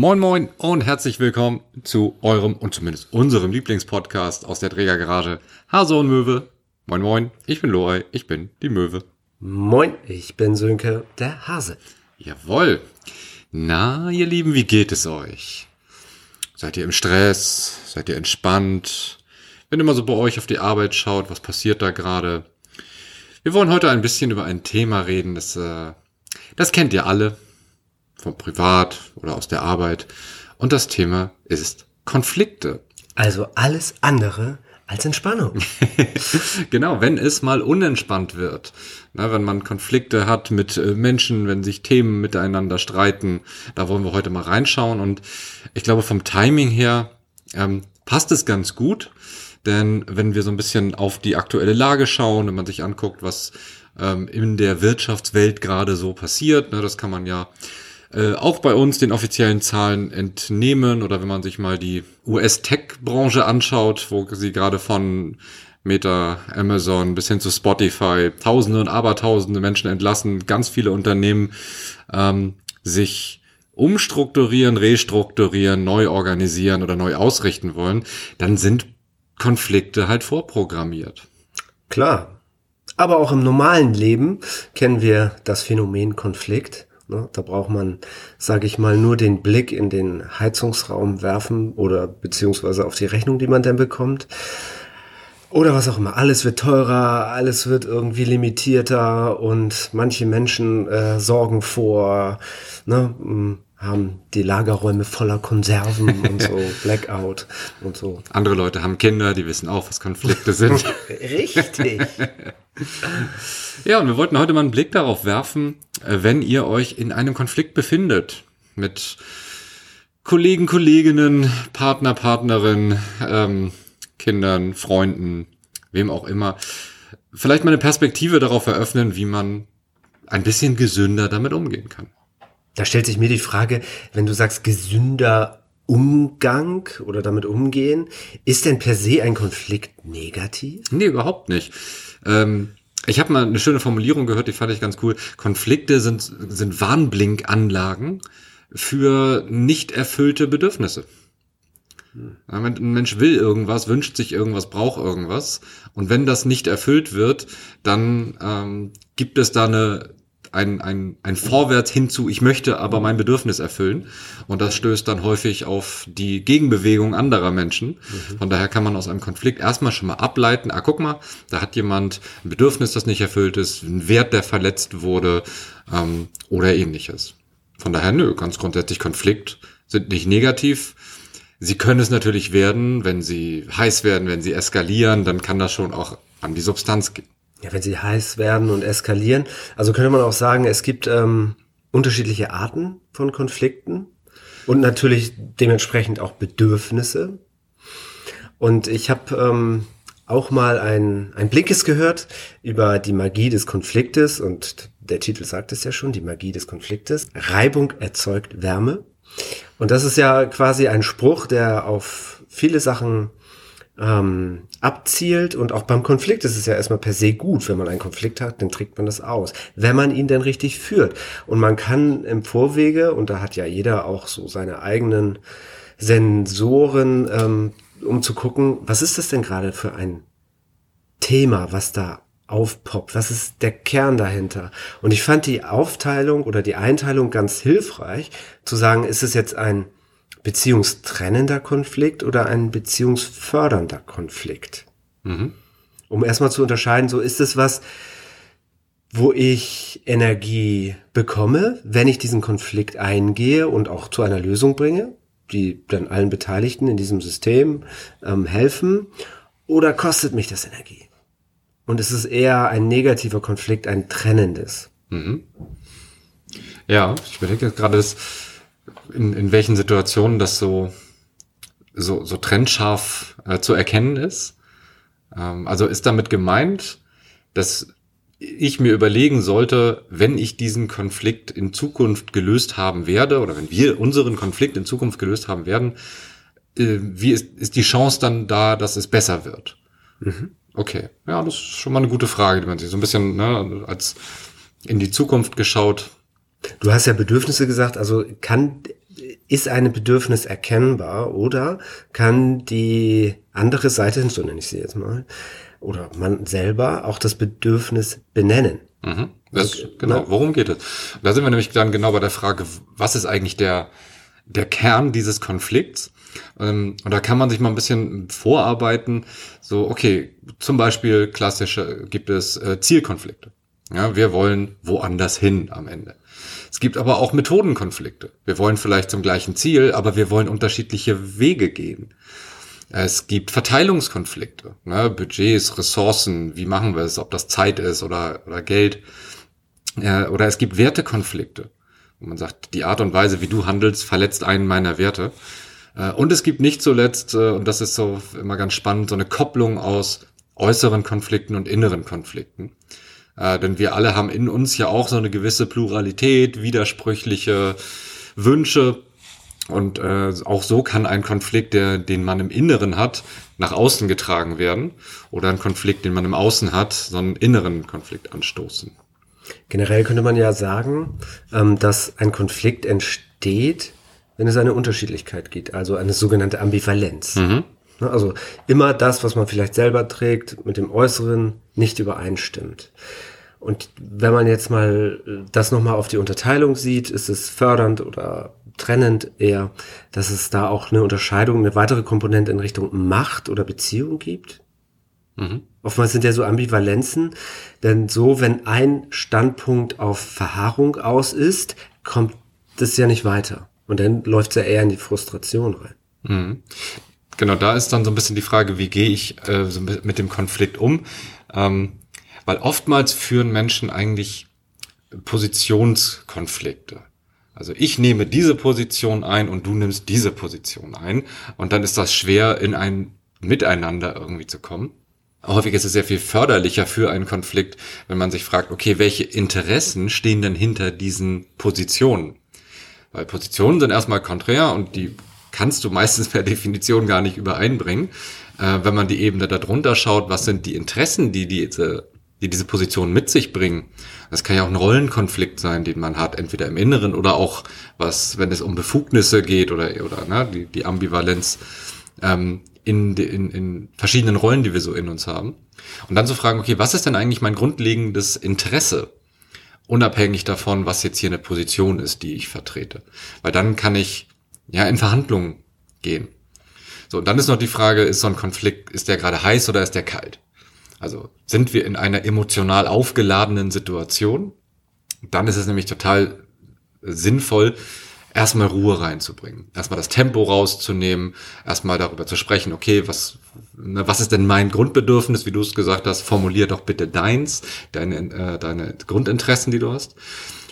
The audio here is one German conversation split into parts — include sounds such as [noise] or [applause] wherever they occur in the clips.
Moin Moin und herzlich willkommen zu eurem und zumindest unserem Lieblingspodcast aus der Trägergarage Hase und Möwe. Moin Moin, ich bin Lorei, ich bin die Möwe. Moin, ich bin Sönke, der Hase. Jawoll. Na, ihr Lieben, wie geht es euch? Seid ihr im Stress? Seid ihr entspannt? Wenn ihr mal so bei euch auf die Arbeit schaut, was passiert da gerade? Wir wollen heute ein bisschen über ein Thema reden, das, äh, das kennt ihr alle vom Privat oder aus der Arbeit. Und das Thema ist Konflikte. Also alles andere als Entspannung. [laughs] genau, wenn es mal unentspannt wird. Na, wenn man Konflikte hat mit äh, Menschen, wenn sich Themen miteinander streiten, da wollen wir heute mal reinschauen. Und ich glaube, vom Timing her ähm, passt es ganz gut. Denn wenn wir so ein bisschen auf die aktuelle Lage schauen, wenn man sich anguckt, was ähm, in der Wirtschaftswelt gerade so passiert, ne, das kann man ja äh, auch bei uns den offiziellen Zahlen entnehmen oder wenn man sich mal die US-Tech-Branche anschaut, wo sie gerade von Meta, Amazon bis hin zu Spotify Tausende und Abertausende Menschen entlassen, ganz viele Unternehmen ähm, sich umstrukturieren, restrukturieren, neu organisieren oder neu ausrichten wollen, dann sind Konflikte halt vorprogrammiert. Klar. Aber auch im normalen Leben kennen wir das Phänomen Konflikt. Ne? Da braucht man, sage ich mal, nur den Blick in den Heizungsraum werfen oder beziehungsweise auf die Rechnung, die man dann bekommt. Oder was auch immer. Alles wird teurer, alles wird irgendwie limitierter und manche Menschen äh, sorgen vor, ne, haben die Lagerräume voller Konserven [laughs] und so, Blackout und so. Andere Leute haben Kinder, die wissen auch, was Konflikte sind. [laughs] Richtig. Ja, und wir wollten heute mal einen Blick darauf werfen, äh, wenn ihr euch in einem Konflikt befindet mit Kollegen, Kolleginnen, Partner, Partnerin, ähm, Kindern, Freunden, wem auch immer, vielleicht mal eine Perspektive darauf eröffnen, wie man ein bisschen gesünder damit umgehen kann. Da stellt sich mir die Frage, wenn du sagst gesünder Umgang oder damit umgehen, ist denn per se ein Konflikt negativ? Nee, überhaupt nicht. Ähm, ich habe mal eine schöne Formulierung gehört, die fand ich ganz cool. Konflikte sind, sind Warnblinkanlagen für nicht erfüllte Bedürfnisse. Ein Mensch will irgendwas, wünscht sich irgendwas, braucht irgendwas. Und wenn das nicht erfüllt wird, dann ähm, gibt es da eine ein, ein, ein Vorwärts hinzu, ich möchte aber mein Bedürfnis erfüllen. Und das stößt dann häufig auf die Gegenbewegung anderer Menschen. Mhm. Von daher kann man aus einem Konflikt erstmal schon mal ableiten, ah, guck mal, da hat jemand ein Bedürfnis, das nicht erfüllt ist, ein Wert, der verletzt wurde ähm, oder ähnliches. Von daher, nö, ganz grundsätzlich Konflikt sind nicht negativ. Sie können es natürlich werden, wenn sie heiß werden, wenn sie eskalieren, dann kann das schon auch an die Substanz gehen ja, wenn sie heiß werden und eskalieren. Also könnte man auch sagen, es gibt ähm, unterschiedliche Arten von Konflikten und natürlich dementsprechend auch Bedürfnisse. Und ich habe ähm, auch mal ein, ein Blinkes gehört über die Magie des Konfliktes und der Titel sagt es ja schon, die Magie des Konfliktes. Reibung erzeugt Wärme. Und das ist ja quasi ein Spruch, der auf viele Sachen ähm, abzielt und auch beim Konflikt ist es ja erstmal per se gut, wenn man einen Konflikt hat, dann trägt man das aus, wenn man ihn denn richtig führt. Und man kann im Vorwege, und da hat ja jeder auch so seine eigenen Sensoren, ähm, um zu gucken, was ist das denn gerade für ein Thema, was da aufpoppt? Was ist der Kern dahinter? Und ich fand die Aufteilung oder die Einteilung ganz hilfreich, zu sagen, ist es jetzt ein beziehungstrennender Konflikt oder ein beziehungsfördernder Konflikt. Mhm. Um erstmal zu unterscheiden, so ist es was, wo ich Energie bekomme, wenn ich diesen Konflikt eingehe und auch zu einer Lösung bringe, die dann allen Beteiligten in diesem System ähm, helfen, oder kostet mich das Energie? Und es ist eher ein negativer Konflikt, ein trennendes. Mhm. Ja, ich überlege gerade, das in, in welchen Situationen das so, so, so trennscharf äh, zu erkennen ist. Ähm, also ist damit gemeint, dass ich mir überlegen sollte, wenn ich diesen Konflikt in Zukunft gelöst haben werde oder wenn wir unseren Konflikt in Zukunft gelöst haben werden, äh, wie ist, ist die Chance dann da, dass es besser wird? Mhm. Okay, ja, das ist schon mal eine gute Frage, die man sich so ein bisschen ne, als in die Zukunft geschaut Du hast ja Bedürfnisse gesagt, also kann ist ein Bedürfnis erkennbar oder kann die andere Seite, so nenne ich sie jetzt mal, oder man selber auch das Bedürfnis benennen? Mhm. Das, genau, worum geht es? Da sind wir nämlich dann genau bei der Frage, was ist eigentlich der, der Kern dieses Konflikts? Ähm, und da kann man sich mal ein bisschen vorarbeiten. So, okay, zum Beispiel klassische gibt es äh, Zielkonflikte. Ja, wir wollen woanders hin am Ende. Es gibt aber auch Methodenkonflikte. Wir wollen vielleicht zum gleichen Ziel, aber wir wollen unterschiedliche Wege gehen. Es gibt Verteilungskonflikte, ne? Budgets, Ressourcen, wie machen wir es, ob das Zeit ist oder, oder Geld. Äh, oder es gibt Wertekonflikte. Und man sagt, die Art und Weise, wie du handelst, verletzt einen meiner Werte. Äh, und es gibt nicht zuletzt, äh, und das ist so immer ganz spannend, so eine Kopplung aus äußeren Konflikten und inneren Konflikten. Äh, denn wir alle haben in uns ja auch so eine gewisse Pluralität, widersprüchliche Wünsche. Und äh, auch so kann ein Konflikt, der, den man im Inneren hat, nach außen getragen werden. Oder ein Konflikt, den man im Außen hat, so einen inneren Konflikt anstoßen. Generell könnte man ja sagen, ähm, dass ein Konflikt entsteht, wenn es eine Unterschiedlichkeit gibt, also eine sogenannte Ambivalenz. Mhm. Ne, also immer das, was man vielleicht selber trägt, mit dem Äußeren nicht übereinstimmt. Und wenn man jetzt mal das nochmal auf die Unterteilung sieht, ist es fördernd oder trennend eher, dass es da auch eine Unterscheidung, eine weitere Komponente in Richtung Macht oder Beziehung gibt. Mhm. Oftmals sind ja so Ambivalenzen, denn so, wenn ein Standpunkt auf Verharrung aus ist, kommt das ja nicht weiter. Und dann läuft es ja eher in die Frustration rein. Mhm. Genau, da ist dann so ein bisschen die Frage, wie gehe ich äh, so mit dem Konflikt um? Ähm, weil oftmals führen Menschen eigentlich Positionskonflikte. Also ich nehme diese Position ein und du nimmst diese Position ein. Und dann ist das schwer, in ein Miteinander irgendwie zu kommen. Häufig ist es sehr viel förderlicher für einen Konflikt, wenn man sich fragt, okay, welche Interessen stehen denn hinter diesen Positionen? Weil Positionen sind erstmal konträr und die kannst du meistens per Definition gar nicht übereinbringen. Äh, wenn man die Ebene darunter schaut, was sind die Interessen, die diese, die diese Position mit sich bringen? Das kann ja auch ein Rollenkonflikt sein, den man hat, entweder im Inneren oder auch was, wenn es um Befugnisse geht oder, oder ne, die, die Ambivalenz ähm, in, in, in verschiedenen Rollen, die wir so in uns haben. Und dann zu fragen, okay, was ist denn eigentlich mein grundlegendes Interesse? unabhängig davon, was jetzt hier eine Position ist, die ich vertrete. Weil dann kann ich ja in Verhandlungen gehen. So, und dann ist noch die Frage, ist so ein Konflikt, ist der gerade heiß oder ist der kalt? Also sind wir in einer emotional aufgeladenen Situation? Dann ist es nämlich total sinnvoll, erstmal Ruhe reinzubringen, erstmal das Tempo rauszunehmen, erstmal darüber zu sprechen, okay, was, ne, was ist denn mein Grundbedürfnis, wie du es gesagt hast, formulier doch bitte deins, deine, äh, deine Grundinteressen, die du hast.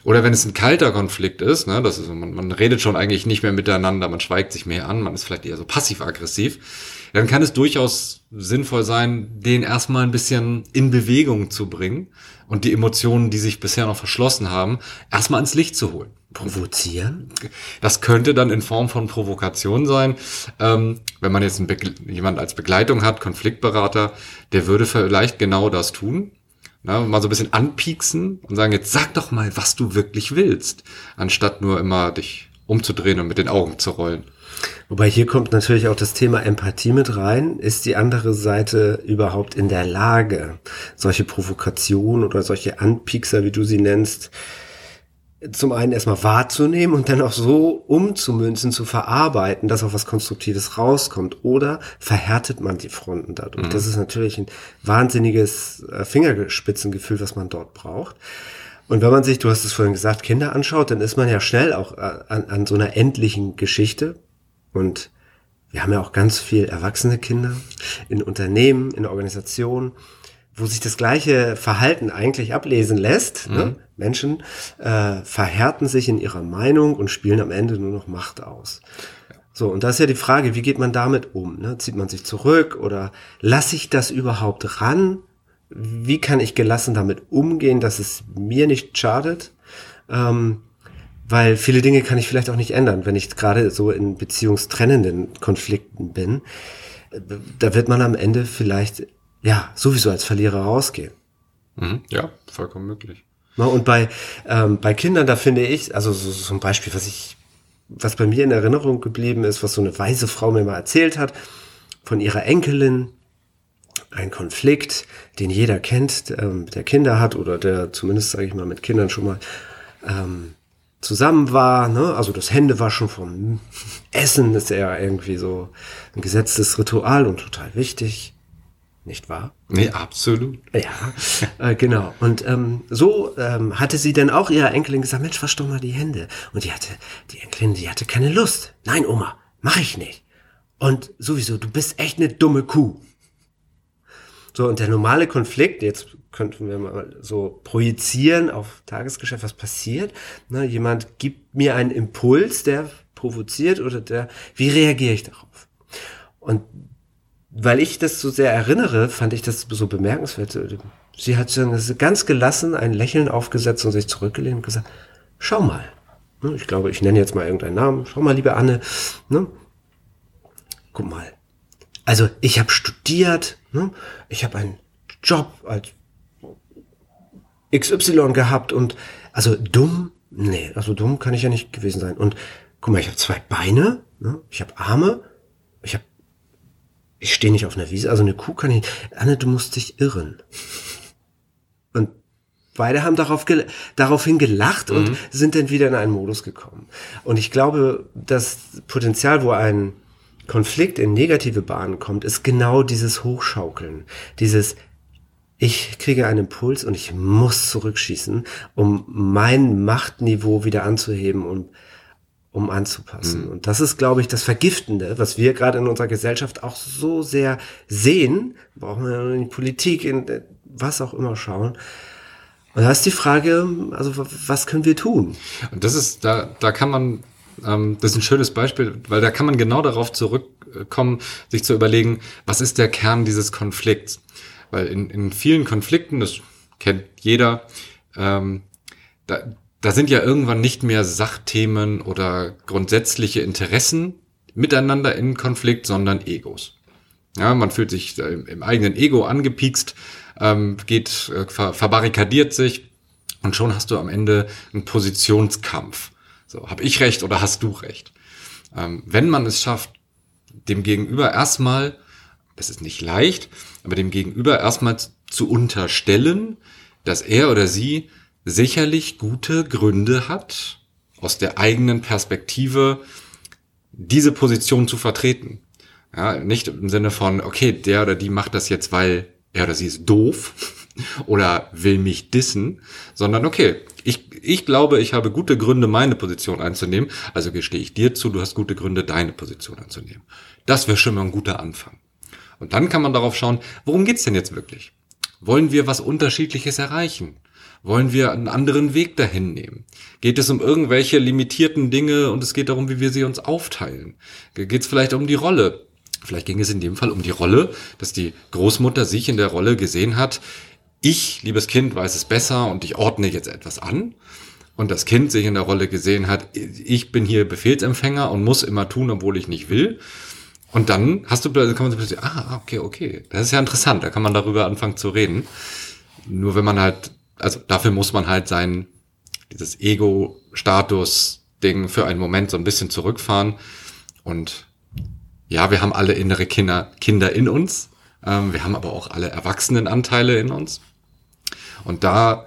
Oder wenn es ein kalter Konflikt ist, ne, das ist, man, man redet schon eigentlich nicht mehr miteinander, man schweigt sich mehr an, man ist vielleicht eher so passiv-aggressiv, dann kann es durchaus sinnvoll sein, den erstmal ein bisschen in Bewegung zu bringen und die Emotionen, die sich bisher noch verschlossen haben, erstmal ins Licht zu holen. Provozieren? Das könnte dann in Form von Provokation sein. Ähm, wenn man jetzt jemand als Begleitung hat, Konfliktberater, der würde vielleicht genau das tun. Na, mal so ein bisschen anpieksen und sagen, jetzt sag doch mal, was du wirklich willst, anstatt nur immer dich umzudrehen und mit den Augen zu rollen. Wobei hier kommt natürlich auch das Thema Empathie mit rein. Ist die andere Seite überhaupt in der Lage, solche Provokationen oder solche Anpiekser, wie du sie nennst, zum einen erstmal wahrzunehmen und dann auch so umzumünzen, zu verarbeiten, dass auch was Konstruktives rauskommt. Oder verhärtet man die Fronten dadurch. Mhm. Das ist natürlich ein wahnsinniges äh, Fingerspitzengefühl, was man dort braucht. Und wenn man sich, du hast es vorhin gesagt, Kinder anschaut, dann ist man ja schnell auch äh, an, an so einer endlichen Geschichte. Und wir haben ja auch ganz viel erwachsene Kinder in Unternehmen, in Organisationen wo sich das gleiche Verhalten eigentlich ablesen lässt. Ne? Mhm. Ne? Menschen äh, verhärten sich in ihrer Meinung und spielen am Ende nur noch Macht aus. So, und da ist ja die Frage, wie geht man damit um? Ne? Zieht man sich zurück oder lasse ich das überhaupt ran? Wie kann ich gelassen damit umgehen, dass es mir nicht schadet? Ähm, weil viele Dinge kann ich vielleicht auch nicht ändern, wenn ich gerade so in beziehungstrennenden Konflikten bin. Da wird man am Ende vielleicht ja, sowieso als Verlierer rausgehen. Mhm, ja, vollkommen möglich. Und bei, ähm, bei Kindern, da finde ich, also so, so ein Beispiel, was ich was bei mir in Erinnerung geblieben ist, was so eine weise Frau mir mal erzählt hat, von ihrer Enkelin, ein Konflikt, den jeder kennt, ähm, der Kinder hat oder der zumindest, sage ich mal, mit Kindern schon mal ähm, zusammen war. Ne? Also das Händewaschen vom Essen ist ja irgendwie so ein gesetztes Ritual und total wichtig. Nicht wahr? Nee, absolut. Ja, äh, genau. Und ähm, so ähm, hatte sie dann auch ihrer Enkelin gesagt, Mensch, wasch doch mal die Hände. Und die hatte, die Enkelin, die hatte keine Lust. Nein, Oma, mach ich nicht. Und sowieso, du bist echt eine dumme Kuh. So, und der normale Konflikt, jetzt könnten wir mal so projizieren auf Tagesgeschäft, was passiert. Ne, jemand gibt mir einen Impuls, der provoziert oder der, wie reagiere ich darauf? Und weil ich das so sehr erinnere, fand ich das so bemerkenswert. Sie hat ganz gelassen ein Lächeln aufgesetzt und sich zurückgelehnt und gesagt, schau mal. Ne, ich glaube, ich nenne jetzt mal irgendeinen Namen. Schau mal, liebe Anne. Ne? Guck mal, also ich habe studiert, ne? ich habe einen Job als XY gehabt und also dumm, nee, also dumm kann ich ja nicht gewesen sein. Und guck mal, ich habe zwei Beine, ne? ich habe Arme, ich stehe nicht auf einer Wiese, also eine Kuh kann ich. Anne, du musst dich irren. Und beide haben darauf gel daraufhin gelacht und mhm. sind dann wieder in einen Modus gekommen. Und ich glaube, das Potenzial, wo ein Konflikt in negative Bahnen kommt, ist genau dieses Hochschaukeln, dieses ich kriege einen Impuls und ich muss zurückschießen, um mein Machtniveau wieder anzuheben und um anzupassen. Mhm. Und das ist, glaube ich, das Vergiftende, was wir gerade in unserer Gesellschaft auch so sehr sehen. Brauchen wir in die Politik, in was auch immer schauen. Und da ist die Frage, also was können wir tun? Und das ist, da, da kann man ähm, das ist ein schönes Beispiel, weil da kann man genau darauf zurückkommen, sich zu überlegen, was ist der Kern dieses Konflikts? Weil in, in vielen Konflikten, das kennt jeder, ähm, da, da sind ja irgendwann nicht mehr Sachthemen oder grundsätzliche Interessen miteinander in Konflikt, sondern Egos. Ja, man fühlt sich im eigenen Ego angepiekst, ähm, geht, äh, ver verbarrikadiert sich und schon hast du am Ende einen Positionskampf. So, habe ich recht oder hast du recht? Ähm, wenn man es schafft, dem Gegenüber erstmal, das ist nicht leicht, aber dem Gegenüber erstmal zu unterstellen, dass er oder sie sicherlich gute Gründe hat, aus der eigenen Perspektive diese Position zu vertreten. Ja, nicht im Sinne von, okay, der oder die macht das jetzt, weil er oder sie ist doof [laughs] oder will mich dissen, sondern okay, ich, ich glaube, ich habe gute Gründe, meine Position einzunehmen, also gestehe ich dir zu, du hast gute Gründe, deine Position einzunehmen. Das wäre schon mal ein guter Anfang. Und dann kann man darauf schauen, worum geht's denn jetzt wirklich? Wollen wir was Unterschiedliches erreichen? Wollen wir einen anderen Weg dahin nehmen? Geht es um irgendwelche limitierten Dinge und es geht darum, wie wir sie uns aufteilen? Geht es vielleicht um die Rolle? Vielleicht ging es in dem Fall um die Rolle, dass die Großmutter sich in der Rolle gesehen hat, ich, liebes Kind, weiß es besser und ich ordne jetzt etwas an. Und das Kind sich in der Rolle gesehen hat, ich bin hier Befehlsempfänger und muss immer tun, obwohl ich nicht will. Und dann hast du, kann man so plötzlich, ah, okay, okay, das ist ja interessant, da kann man darüber anfangen zu reden. Nur wenn man halt, also dafür muss man halt sein, dieses Ego-Status-Ding für einen Moment so ein bisschen zurückfahren. Und ja, wir haben alle innere Kinder, Kinder in uns. Ähm, wir haben aber auch alle Erwachsenenanteile in uns. Und da,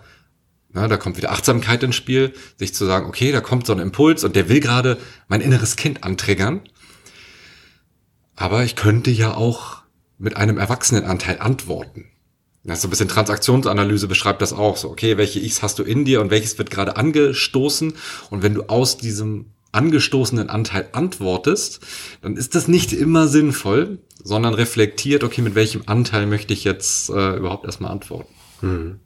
na, da kommt wieder Achtsamkeit ins Spiel, sich zu sagen, okay, da kommt so ein Impuls und der will gerade mein inneres Kind antriggern. Aber ich könnte ja auch mit einem Erwachsenenanteil antworten. Das ist so ein bisschen Transaktionsanalyse beschreibt das auch so. Okay, welche X hast du in dir und welches wird gerade angestoßen? Und wenn du aus diesem angestoßenen Anteil antwortest, dann ist das nicht immer sinnvoll, sondern reflektiert, okay, mit welchem Anteil möchte ich jetzt äh, überhaupt erstmal antworten. Hm.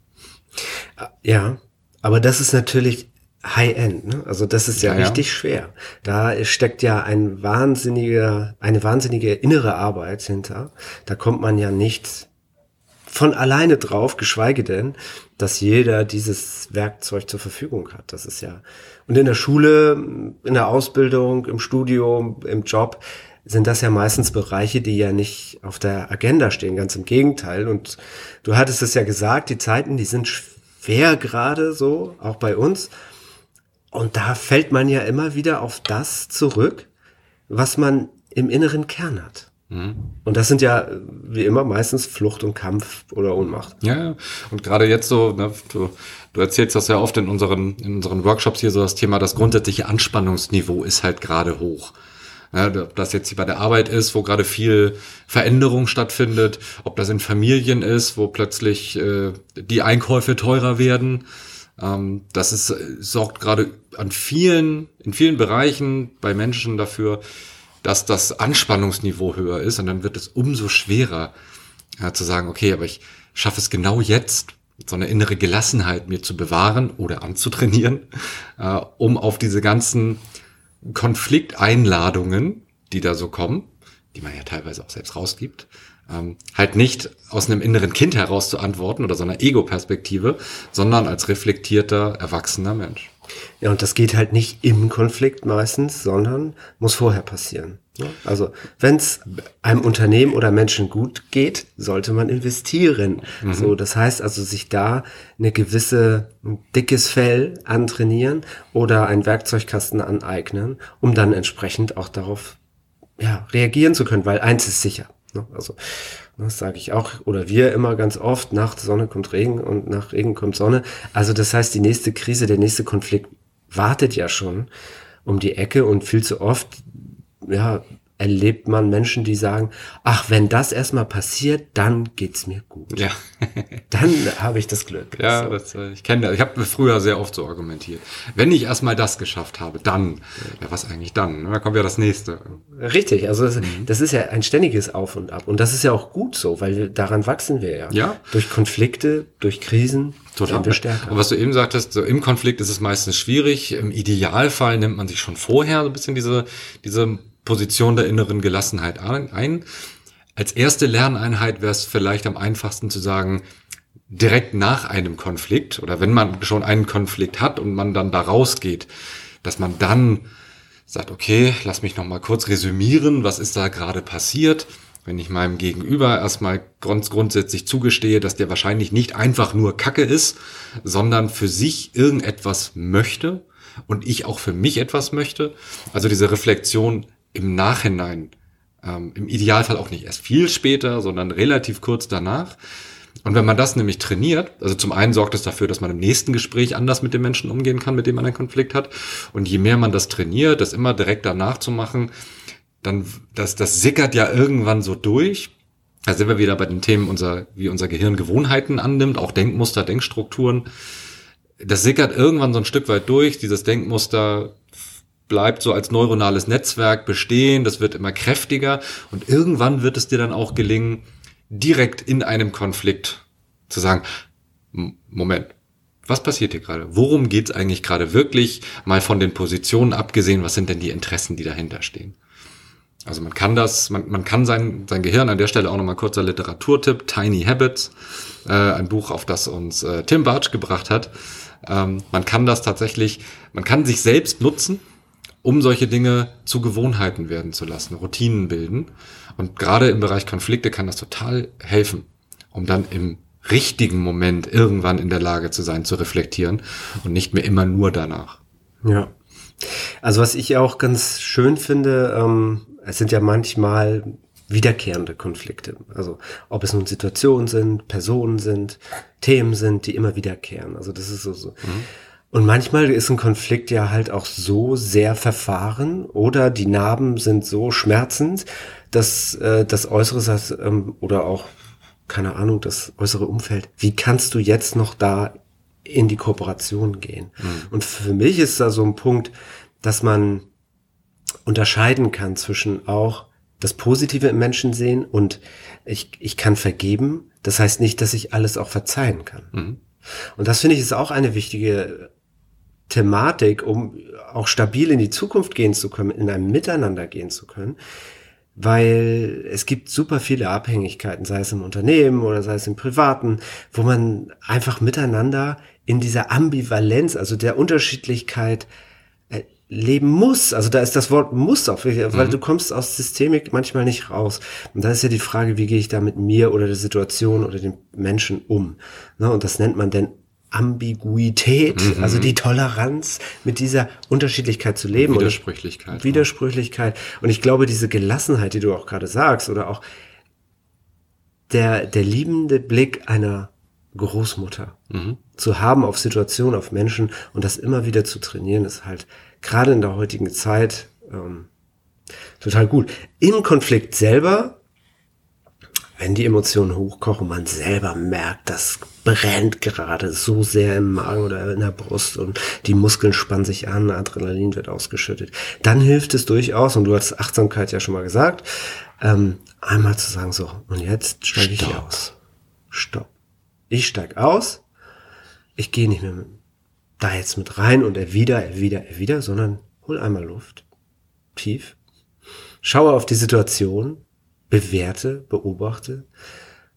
Ja, aber das ist natürlich High-End, ne? Also das ist ja, ja richtig ja. schwer. Da steckt ja ein wahnsinniger, eine wahnsinnige innere Arbeit hinter. Da kommt man ja nicht von alleine drauf, geschweige denn, dass jeder dieses Werkzeug zur Verfügung hat. Das ist ja, und in der Schule, in der Ausbildung, im Studium, im Job, sind das ja meistens Bereiche, die ja nicht auf der Agenda stehen, ganz im Gegenteil. Und du hattest es ja gesagt, die Zeiten, die sind schwer gerade so, auch bei uns. Und da fällt man ja immer wieder auf das zurück, was man im inneren Kern hat. Mhm. Und das sind ja wie immer meistens Flucht und Kampf oder Ohnmacht. Ja, und gerade jetzt so, ne, du, du erzählst das ja oft in unseren, in unseren Workshops hier so das Thema, das grundsätzliche Anspannungsniveau ist halt gerade hoch. Ja, ob das jetzt bei der Arbeit ist, wo gerade viel Veränderung stattfindet, ob das in Familien ist, wo plötzlich äh, die Einkäufe teurer werden. Ähm, das ist, sorgt gerade an vielen, in vielen Bereichen bei Menschen dafür, dass das Anspannungsniveau höher ist und dann wird es umso schwerer ja, zu sagen, okay, aber ich schaffe es genau jetzt, so eine innere Gelassenheit mir zu bewahren oder anzutrainieren, [laughs] äh, um auf diese ganzen Konflikteinladungen, die da so kommen, die man ja teilweise auch selbst rausgibt, ähm, halt nicht aus einem inneren Kind heraus zu antworten oder so einer Ego-Perspektive, sondern als reflektierter, erwachsener Mensch. Ja, und das geht halt nicht im Konflikt meistens, sondern muss vorher passieren. Also wenn es einem Unternehmen oder Menschen gut geht, sollte man investieren. Mhm. So, das heißt also sich da eine gewisse ein dickes Fell antrainieren oder einen Werkzeugkasten aneignen, um dann entsprechend auch darauf ja, reagieren zu können, weil eins ist sicher. Ne? Also das sage ich auch oder wir immer ganz oft, nach Sonne kommt Regen und nach Regen kommt Sonne. Also das heißt, die nächste Krise, der nächste Konflikt wartet ja schon um die Ecke und viel zu oft ja, erlebt man Menschen, die sagen, ach, wenn das erstmal passiert, dann geht's mir gut. Ja. dann habe ich das Glück. Ja, so. das, äh, ich kenne das. Ich habe früher sehr oft so argumentiert. Wenn ich erstmal das geschafft habe, dann, ja, was eigentlich dann? Da kommt ja das nächste. Richtig, also das, mhm. das ist ja ein ständiges Auf und Ab. Und das ist ja auch gut so, weil daran wachsen wir ja. Ja. Durch Konflikte, durch Krisen. Total. Und was du eben sagtest, so im Konflikt ist es meistens schwierig. Im Idealfall nimmt man sich schon vorher so ein bisschen diese, diese Position der inneren Gelassenheit ein. Als erste Lerneinheit wäre es vielleicht am einfachsten zu sagen, direkt nach einem Konflikt oder wenn man schon einen Konflikt hat und man dann da rausgeht, dass man dann sagt, okay, lass mich noch mal kurz resümieren, was ist da gerade passiert? Wenn ich meinem Gegenüber erstmal grund grundsätzlich zugestehe, dass der wahrscheinlich nicht einfach nur Kacke ist, sondern für sich irgendetwas möchte und ich auch für mich etwas möchte. Also diese Reflexion im Nachhinein, ähm, im Idealfall auch nicht erst viel später, sondern relativ kurz danach. Und wenn man das nämlich trainiert, also zum einen sorgt es dafür, dass man im nächsten Gespräch anders mit dem Menschen umgehen kann, mit dem man einen Konflikt hat. Und je mehr man das trainiert, das immer direkt danach zu machen, dann, das, das sickert ja irgendwann so durch. Da sind wir wieder bei den Themen, unser, wie unser Gehirn Gewohnheiten annimmt, auch Denkmuster, Denkstrukturen. Das sickert irgendwann so ein Stück weit durch. Dieses Denkmuster bleibt so als neuronales Netzwerk bestehen, das wird immer kräftiger und irgendwann wird es dir dann auch gelingen, direkt in einem Konflikt zu sagen, Moment, was passiert hier gerade? Worum geht's eigentlich gerade wirklich? Mal von den Positionen abgesehen, was sind denn die Interessen, die dahinter stehen? Also man kann das, man, man kann sein, sein Gehirn an der Stelle auch nochmal kurzer Literaturtipp, Tiny Habits, äh, ein Buch, auf das uns äh, Tim Bartsch gebracht hat. Ähm, man kann das tatsächlich, man kann sich selbst nutzen, um solche Dinge zu Gewohnheiten werden zu lassen, Routinen bilden. Und gerade im Bereich Konflikte kann das total helfen, um dann im richtigen Moment irgendwann in der Lage zu sein, zu reflektieren und nicht mehr immer nur danach. Ja. Also was ich auch ganz schön finde, ähm, es sind ja manchmal wiederkehrende Konflikte. Also ob es nun Situationen sind, Personen sind, Themen sind, die immer wiederkehren. Also das ist so. so. Mhm. Und manchmal ist ein Konflikt ja halt auch so sehr verfahren oder die Narben sind so schmerzend, dass äh, das Äußere sagt, ähm, oder auch, keine Ahnung, das äußere Umfeld, wie kannst du jetzt noch da in die Kooperation gehen? Mhm. Und für mich ist da so ein Punkt, dass man unterscheiden kann zwischen auch das Positive im Menschen sehen und ich, ich kann vergeben. Das heißt nicht, dass ich alles auch verzeihen kann. Mhm. Und das finde ich ist auch eine wichtige Thematik, um auch stabil in die Zukunft gehen zu können, in einem Miteinander gehen zu können. Weil es gibt super viele Abhängigkeiten, sei es im Unternehmen oder sei es im Privaten, wo man einfach miteinander in dieser Ambivalenz, also der Unterschiedlichkeit äh, leben muss. Also da ist das Wort muss auch, weil mhm. du kommst aus Systemik manchmal nicht raus. Und da ist ja die Frage, wie gehe ich da mit mir oder der Situation oder den Menschen um? Ne? Und das nennt man denn Ambiguität, Mhm. also die Toleranz, mit dieser Unterschiedlichkeit zu leben. Und ich- Widersprüchlichkeit. Widersprüchlichkeit. Und ich glaube, diese Gelassenheit, die du auch gerade sagst, oder auch der, der liebende Blick einer Großmutter zu haben auf Situationen, auf Menschen und das immer wieder zu trainieren, ist halt gerade in der heutigen Zeit ähm, total gut. Im Konflikt selber, wenn die Emotionen hochkochen, man selber merkt, das brennt gerade so sehr im Magen oder in der Brust und die Muskeln spannen sich an, Adrenalin wird ausgeschüttet, dann hilft es durchaus, und du hast Achtsamkeit ja schon mal gesagt, ähm, einmal zu sagen, so, und jetzt steige ich Stopp. aus. Stopp. Ich steig aus, ich gehe nicht mehr mit, da jetzt mit rein und erwider, erwider, erwider, sondern hol einmal Luft, tief, schaue auf die Situation, bewerte, beobachte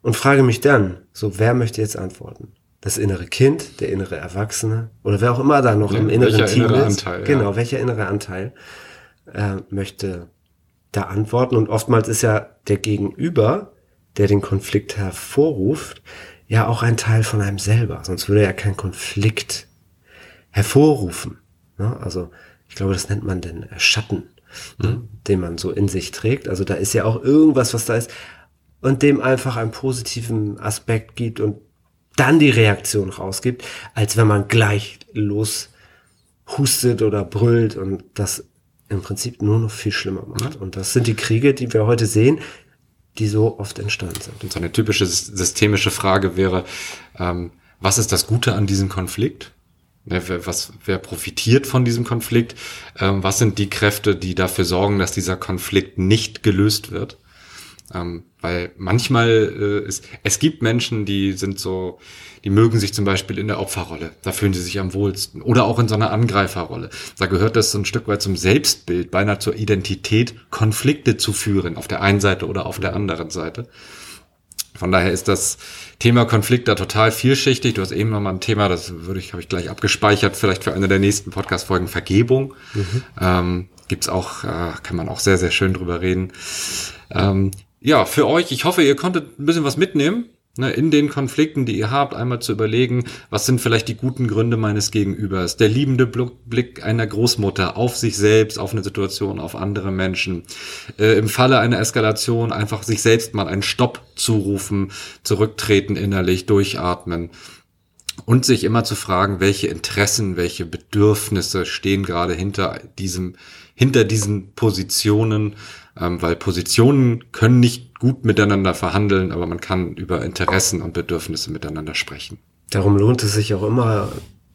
und frage mich dann, so wer möchte jetzt antworten? Das innere Kind, der innere Erwachsene oder wer auch immer da noch Ja, im inneren welcher Team innere ist. Anteil, ja. genau, welcher innere Anteil äh, möchte da antworten und oftmals ist ja der Gegenüber, der den Konflikt hervorruft, ja auch ein Teil von einem selber, sonst würde er ja kein Konflikt hervorrufen. Ne? Also ich glaube, das nennt man den äh, Schatten, ne? den man so in sich trägt. Also da ist ja auch irgendwas, was da ist und dem einfach einen positiven Aspekt gibt und dann die Reaktion rausgibt, als wenn man gleich los hustet oder brüllt und das im Prinzip nur noch viel schlimmer macht. Und das sind die Kriege, die wir heute sehen, die so oft entstanden sind. Und so eine typische sys- systemische Frage wäre, ähm, was ist das Gute an diesem Konflikt? Wer, was, wer profitiert von diesem Konflikt? Ähm, was sind die Kräfte, die dafür sorgen, dass dieser Konflikt nicht gelöst wird? Ähm, weil manchmal äh, ist, es gibt Menschen, die sind so, die mögen sich zum Beispiel in der Opferrolle, da fühlen sie sich am wohlsten. Oder auch in so einer Angreiferrolle. Da gehört das so ein Stück weit zum Selbstbild, beinahe zur Identität, Konflikte zu führen, auf der einen Seite oder auf der anderen Seite. Von daher ist das Thema Konflikt da total vielschichtig. Du hast eben noch mal ein Thema, das würde ich, habe ich gleich abgespeichert, vielleicht für eine der nächsten Podcast-Folgen, Vergebung. Ähm, gibt's auch, äh, kann man auch sehr, sehr schön drüber reden. Ähm, ja, für euch, ich hoffe, ihr konntet ein bisschen was mitnehmen. Ne, in den Konflikten, die ihr habt, einmal zu überlegen, was sind vielleicht die guten Gründe meines Gegenübers. Der liebende Bl- Blick einer Großmutter auf sich selbst, auf eine Situation, auf andere Menschen. Äh, Im Falle einer Eskalation einfach sich selbst mal einen Stopp zurufen, zurücktreten innerlich, durchatmen. Und sich immer zu fragen, welche Interessen, welche Bedürfnisse stehen gerade hinter diesem, hinter diesen Positionen, ähm, weil Positionen können nicht gut miteinander verhandeln, aber man kann über Interessen und Bedürfnisse miteinander sprechen. Darum lohnt es sich auch immer,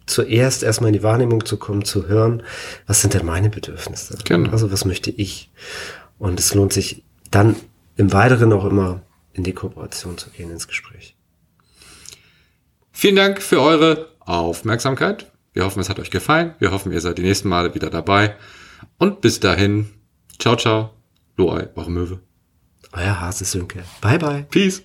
zuerst erstmal in die Wahrnehmung zu kommen, zu hören, was sind denn meine Bedürfnisse? Genau. Also was möchte ich? Und es lohnt sich dann im Weiteren auch immer in die Kooperation zu gehen, ins Gespräch. Vielen Dank für eure Aufmerksamkeit. Wir hoffen, es hat euch gefallen. Wir hoffen, ihr seid die nächsten Male wieder dabei. Und bis dahin, ciao, ciao, Loai, eure Möwe. Euer Hase Sönke. Bye bye. Peace.